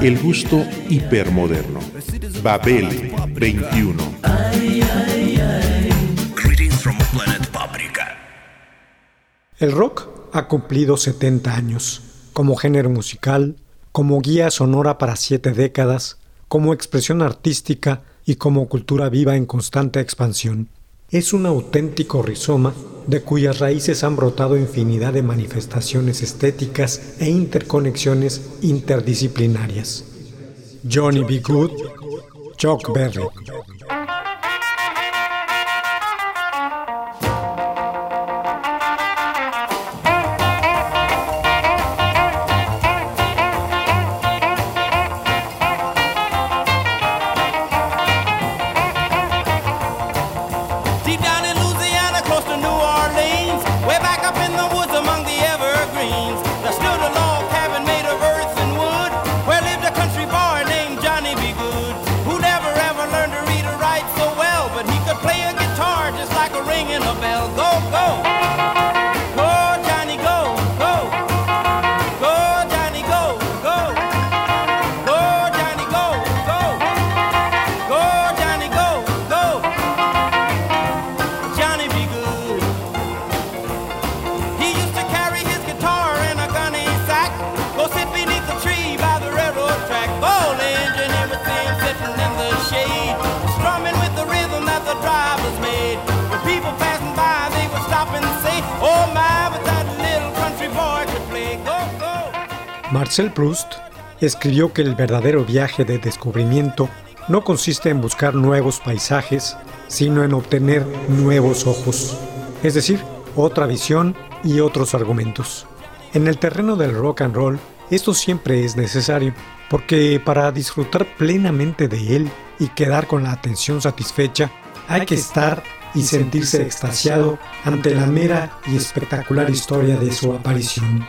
El gusto hipermoderno. Babel 21. Greetings from planet Paprika. El rock ha cumplido 70 años, como género musical, como guía sonora para siete décadas, como expresión artística y como cultura viva en constante expansión. Es un auténtico rizoma de cuyas raíces han brotado infinidad de manifestaciones estéticas e interconexiones interdisciplinarias. Johnny B. Good, Chuck Berry. Marcel Proust escribió que el verdadero viaje de descubrimiento no consiste en buscar nuevos paisajes, sino en obtener nuevos ojos, es decir, otra visión y otros argumentos. En el terreno del rock and roll, esto siempre es necesario, porque para disfrutar plenamente de él y quedar con la atención satisfecha, hay que estar y sentirse extasiado ante la mera y espectacular historia de su aparición.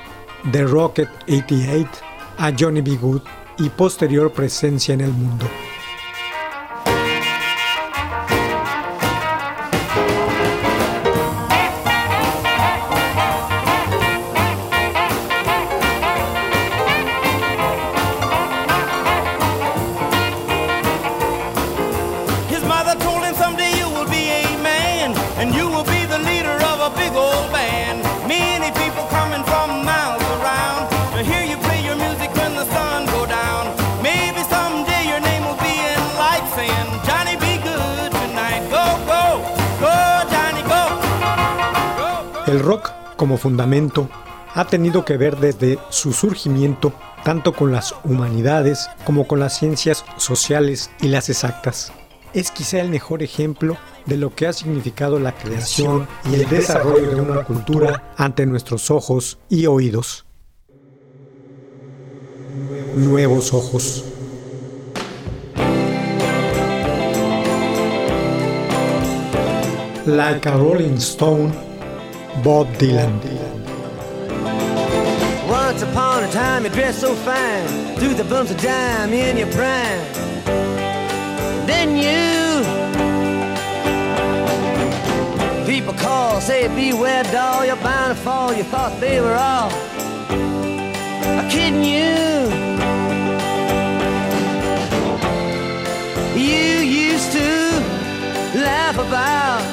The Rocket 88 a Johnny B. Good y posterior presencia en el mundo. Fundamento, ha tenido que ver desde su surgimiento tanto con las humanidades como con las ciencias sociales y las exactas. Es quizá el mejor ejemplo de lo que ha significado la creación y el desarrollo de una cultura ante nuestros ojos y oídos. Nuevos ojos. Like a Rolling Stone, Bob Dylan. Once upon a time you dressed so fine, threw the bumps of dime in your prime. Then you, people call, say beware doll, you're bound to fall. You thought they were all kidding you. You used to laugh about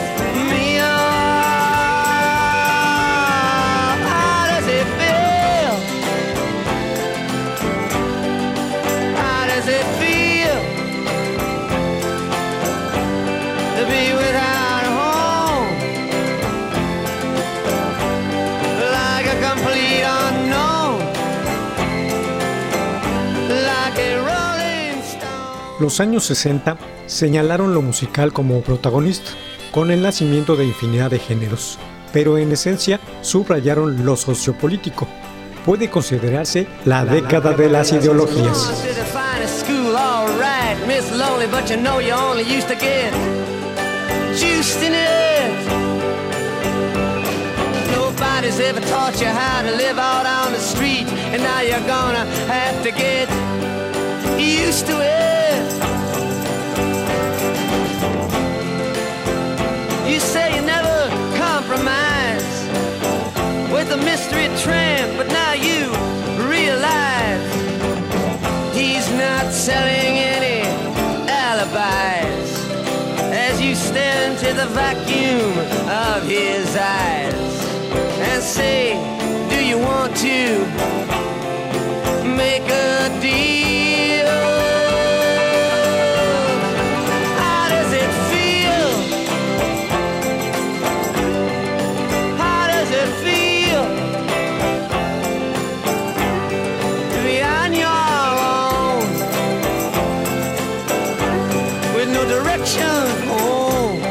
Los años 60 señalaron lo musical como protagonista, con el nacimiento de infinidad de géneros, pero en esencia subrayaron lo sociopolítico. Puede considerarse la década de las ideologías. Nobody's ever taught you how to live out on the street, and now you're gonna have to get used to it. A mystery tramp, but now you realize he's not selling any alibis as you stare into the vacuum of his eyes and say, Do you want to make a deal? Oh.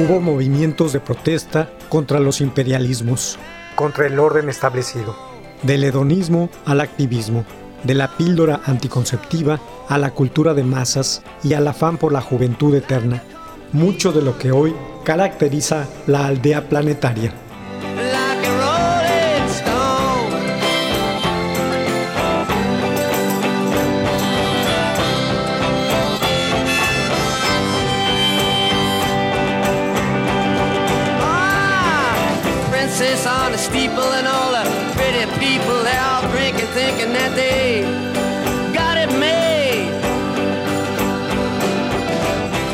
Hubo movimientos de protesta contra los imperialismos, contra el orden establecido, del hedonismo al activismo, de la píldora anticonceptiva a la cultura de masas y al afán por la juventud eterna, mucho de lo que hoy caracteriza la aldea planetaria. Princess on the steeple and all the pretty people, they all drinking, thinking that they got it made.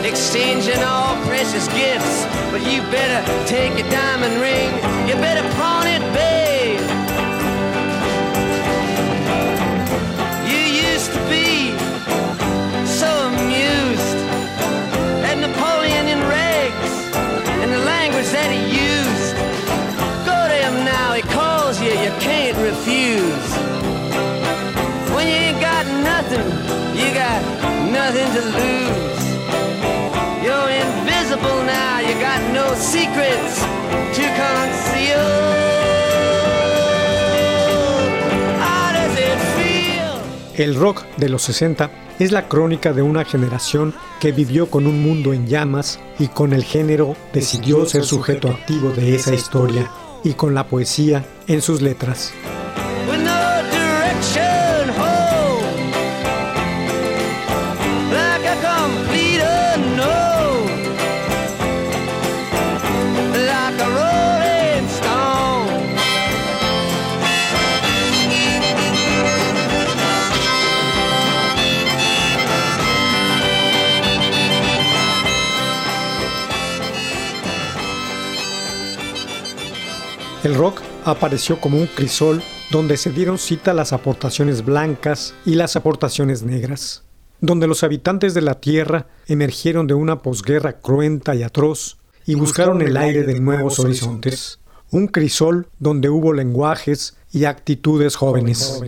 Exchanging all precious gifts, but you better take a diamond ring. You better pawn it, babe. You used to be so amused at Napoleon in rags and the language that he used. You, can't refuse. When you ain't got nothing, you got nothing to lose. You're invisible now, you got no secrets to conceal. How does it feel? El rock de los 60 es la crónica de una generación que vivió con un mundo en llamas y con el género decidió ser sujeto activo de esa historia y con la poesía en sus letras. El rock apareció como un crisol donde se dieron cita las aportaciones blancas y las aportaciones negras, donde los habitantes de la tierra emergieron de una posguerra cruenta y atroz y buscaron el aire de nuevos horizontes. Un crisol donde hubo lenguajes y actitudes jóvenes.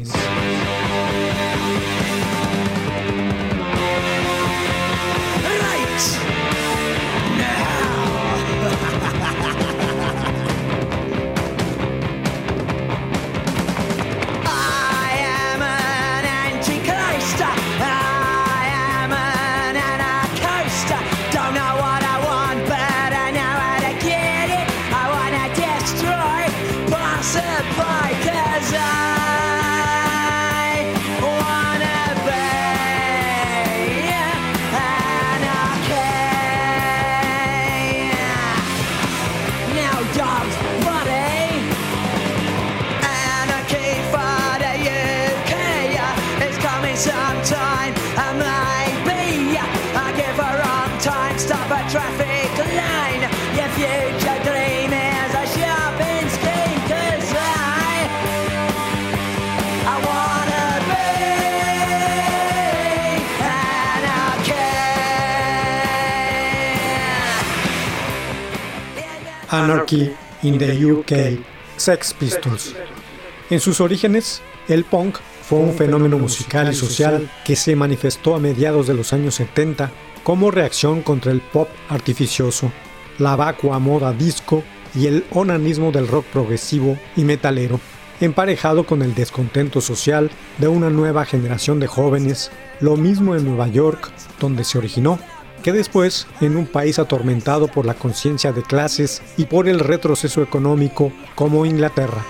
Anarchy. In the UK, Sex Pistols. En sus orígenes, el punk fue un fenómeno musical y social que se manifestó a mediados de los años 70 como reacción contra el pop artificioso, la vacua moda disco y el onanismo del rock progresivo y metalero, emparejado con el descontento social de una nueva generación de jóvenes, lo mismo en Nueva York, donde se originó, que después en un país atormentado por la conciencia de clases y por el retroceso económico como Inglaterra.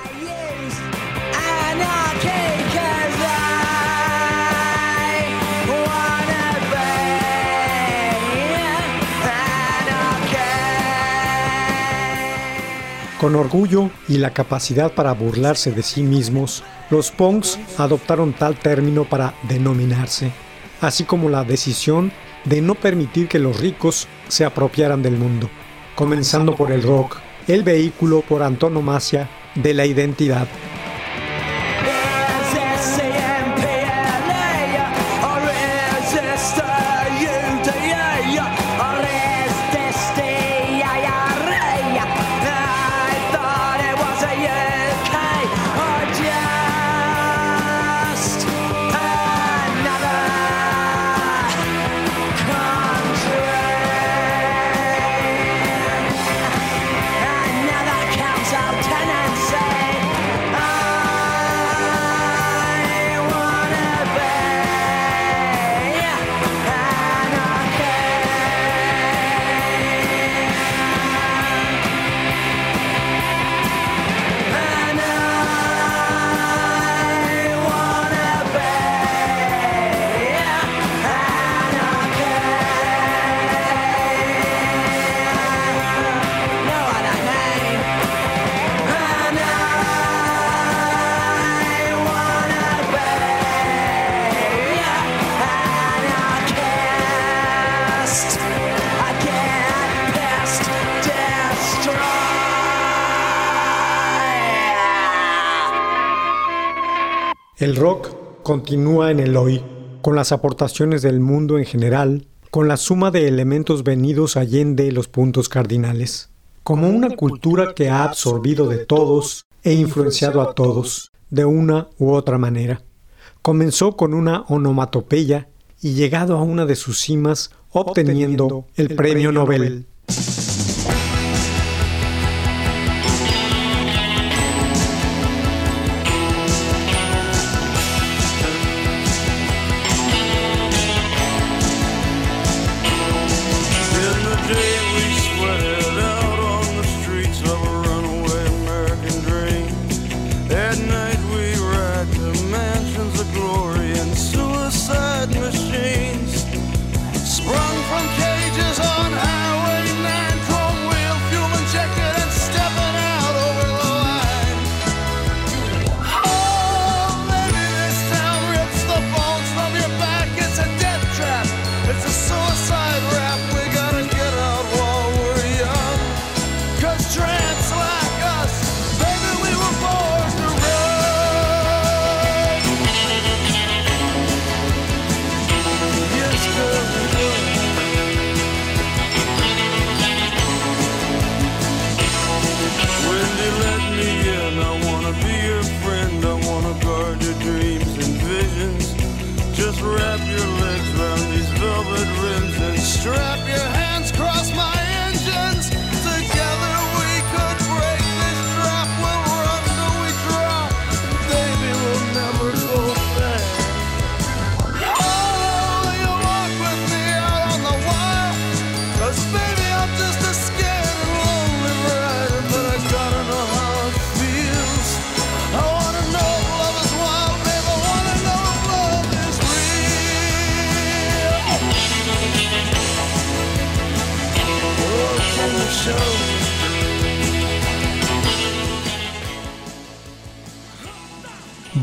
Con orgullo y la capacidad para burlarse de sí mismos, los punks adoptaron tal término para denominarse, así como la decisión de no permitir que los ricos se apropiaran del mundo, comenzando por el rock, el vehículo por antonomasia de la identidad. Continúa en el hoy, con las aportaciones del mundo en general, con la suma de elementos venidos allende los puntos cardinales, como una cultura que ha absorbido de todos e influenciado a todos, de una u otra manera. Comenzó con una onomatopeya y llegado a una de sus cimas obteniendo el premio Nobel.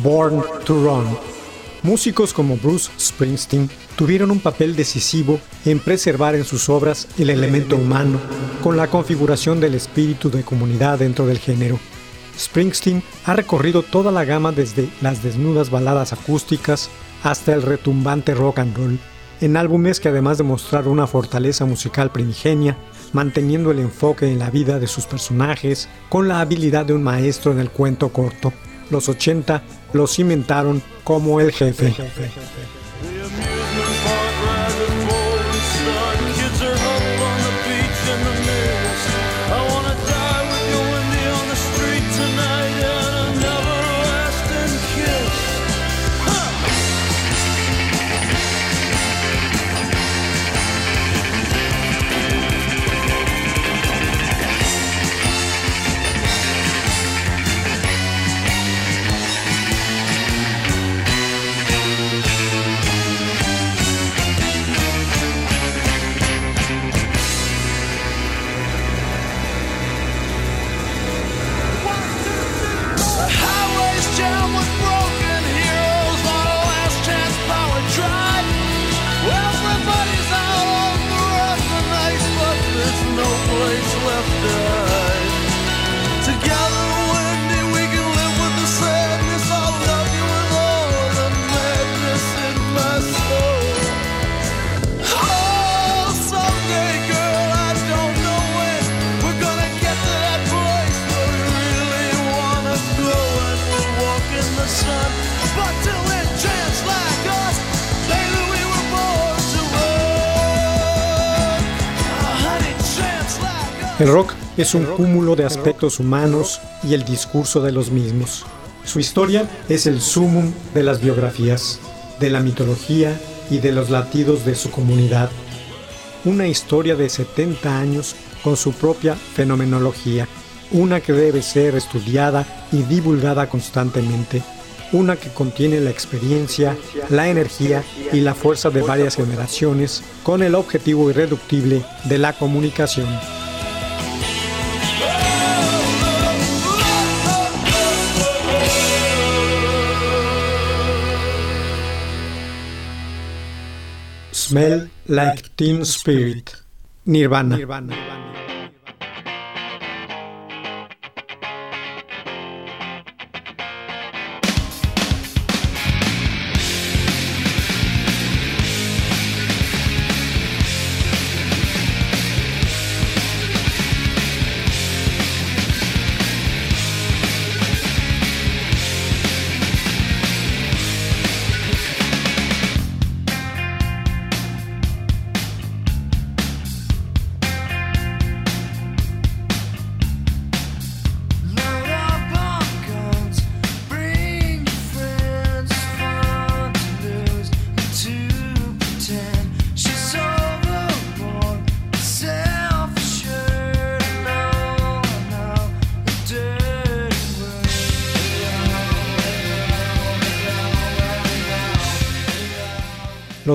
Born to Run. Músicos como Bruce Springsteen tuvieron un papel decisivo en preservar en sus obras el elemento humano con la configuración del espíritu de comunidad dentro del género. Springsteen ha recorrido toda la gama desde las desnudas baladas acústicas hasta el retumbante rock and roll, en álbumes que además de mostrar una fortaleza musical primigenia, manteniendo el enfoque en la vida de sus personajes con la habilidad de un maestro en el cuento corto. Los 80 lo cimentaron como el jefe. Amusement park El rock es un cúmulo de aspectos humanos y el discurso de los mismos. Su historia es el sumum de las biografías, de la mitología y de los latidos de su comunidad. Una historia de 70 años con su propia fenomenología, una que debe ser estudiada y divulgada constantemente, una que contiene la experiencia, la energía y la fuerza de varias generaciones con el objetivo irreductible de la comunicación. Smell like Teen Spirit. Nirvana. Load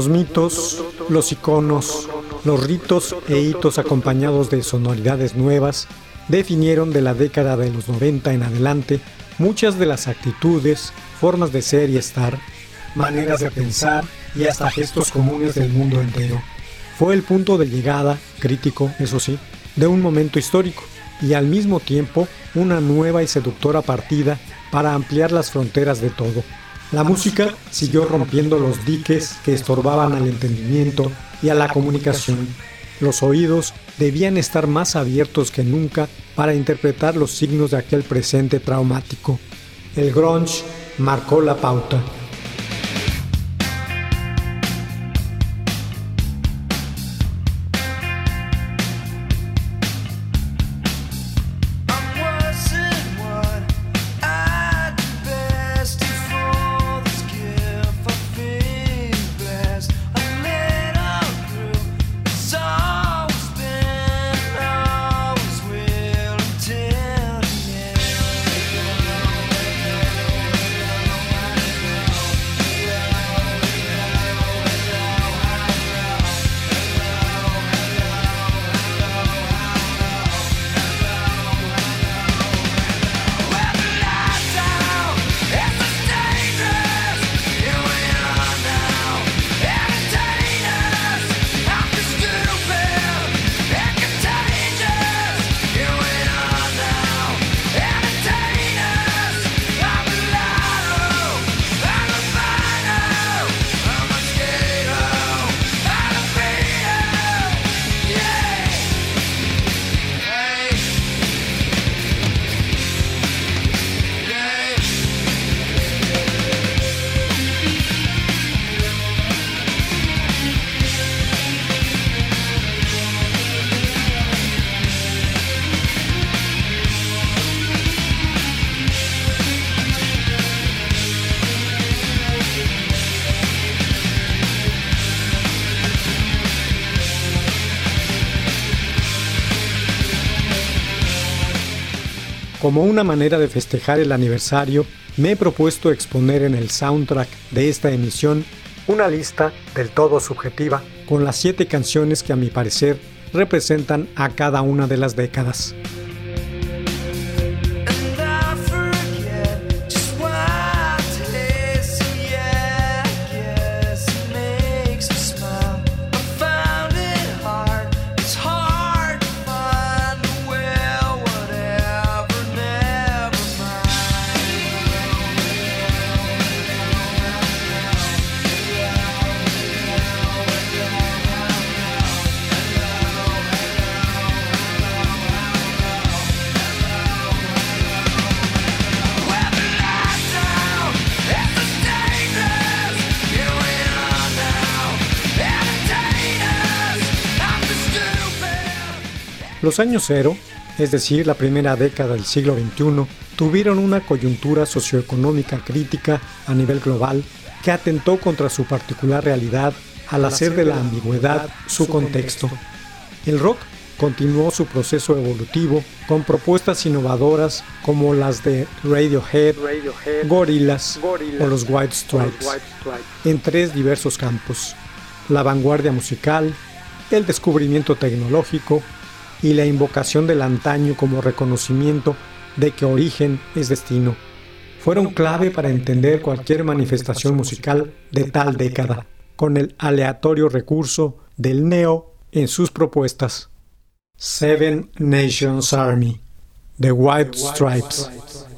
Los mitos, los iconos, los ritos e hitos acompañados de sonoridades nuevas definieron de la década de los 90 en adelante muchas de las actitudes, formas de ser y estar, maneras de pensar y hasta gestos comunes del mundo entero. Fue el punto de llegada, crítico, eso sí, de un momento histórico y al mismo tiempo una nueva y seductora partida para ampliar las fronteras de todo. La música siguió rompiendo los diques que estorbaban al entendimiento y a la comunicación. Los oídos debían estar más abiertos que nunca para interpretar los signos de aquel presente traumático. El grunge marcó la pauta. Como una manera de festejar el aniversario, me he propuesto exponer en el soundtrack de esta emisión una lista del todo subjetiva con las siete canciones que a mi parecer representan a cada una de las décadas. Los años cero, es decir, la primera década del siglo XXI, tuvieron una coyuntura socioeconómica crítica a nivel global que atentó contra su particular realidad al hacer de la ambigüedad su contexto. El rock continuó su proceso evolutivo con propuestas innovadoras como las de Radiohead, Gorillaz o los White Stripes, en tres diversos campos, la vanguardia musical, el descubrimiento tecnológico y la invocación del antaño como reconocimiento de que origen es destino, fueron clave para entender cualquier manifestación musical de tal década, con el aleatorio recurso del neo en sus propuestas. Seven Nations Army, The White Stripes.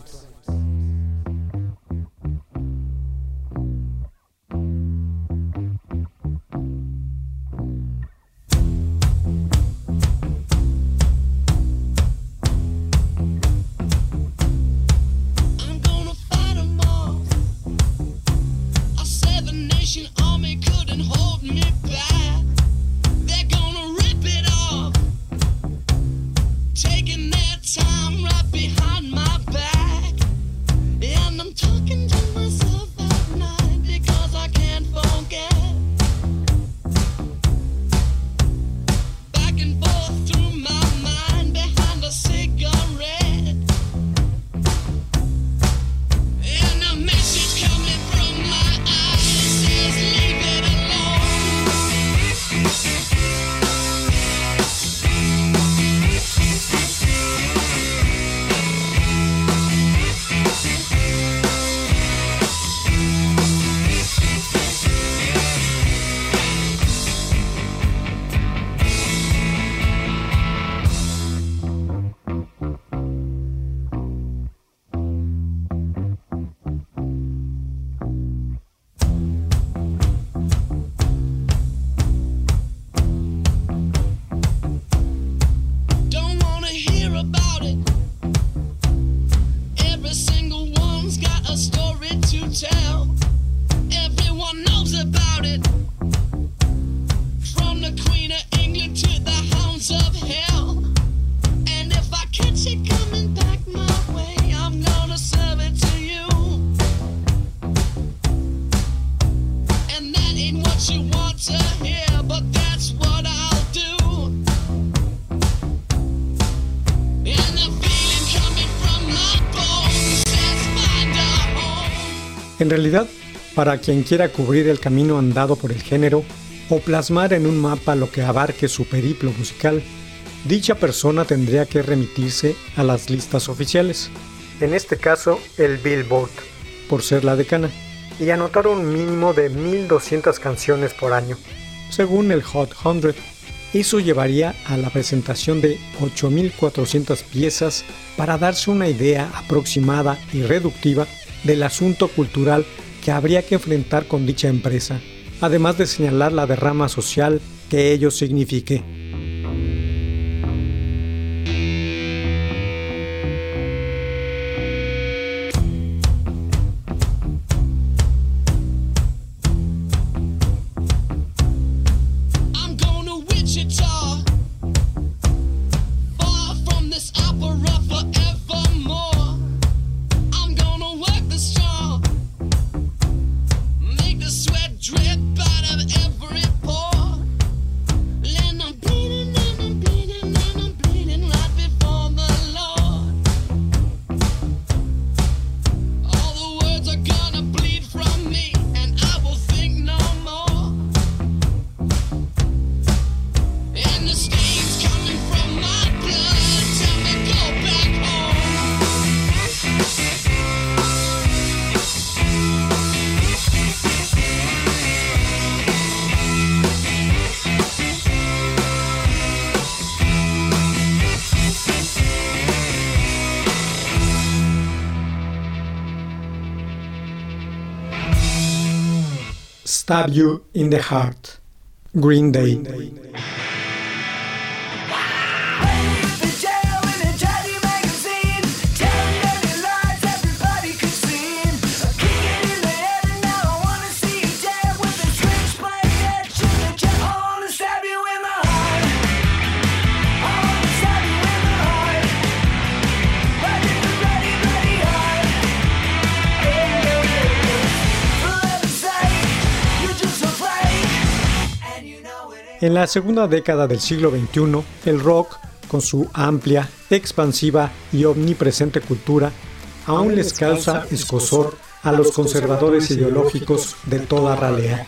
About it. Every single one's got a story to tell. Realidad, para quien quiera cubrir el camino andado por el género o plasmar en un mapa lo que abarque su periplo musical, dicha persona tendría que remitirse a las listas oficiales, en este caso el Billboard, por ser la decana, y anotar un mínimo de 1200 canciones por año, según el Hot 100. Eso llevaría a la presentación de 8400 piezas para darse una idea aproximada y reductiva del asunto cultural que habría que enfrentar con dicha empresa, además de señalar la derrama social que ello signifique. Stab You in the Heart. Green Day. The jail En la segunda década del siglo XXI, el rock, con su amplia, expansiva y omnipresente cultura, aún les causa escosor a los conservadores ideológicos de toda ralea.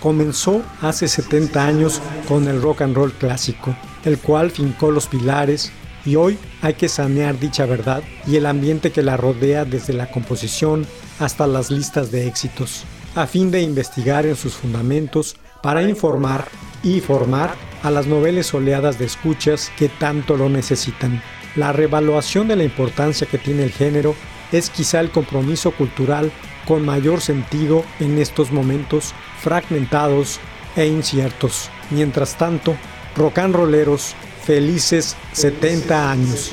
Comenzó hace 70 años con el rock and roll clásico, el cual fincó los pilares y hoy hay que sanear dicha verdad y el ambiente que la rodea desde la composición hasta las listas de éxitos, a fin de investigar en sus fundamentos para informar y formar a las noveles oleadas de escuchas que tanto lo necesitan. La revaluación de la importancia que tiene el género es quizá el compromiso cultural con mayor sentido en estos momentos fragmentados e inciertos. Mientras tanto, rock and rolleros, felices 70 años.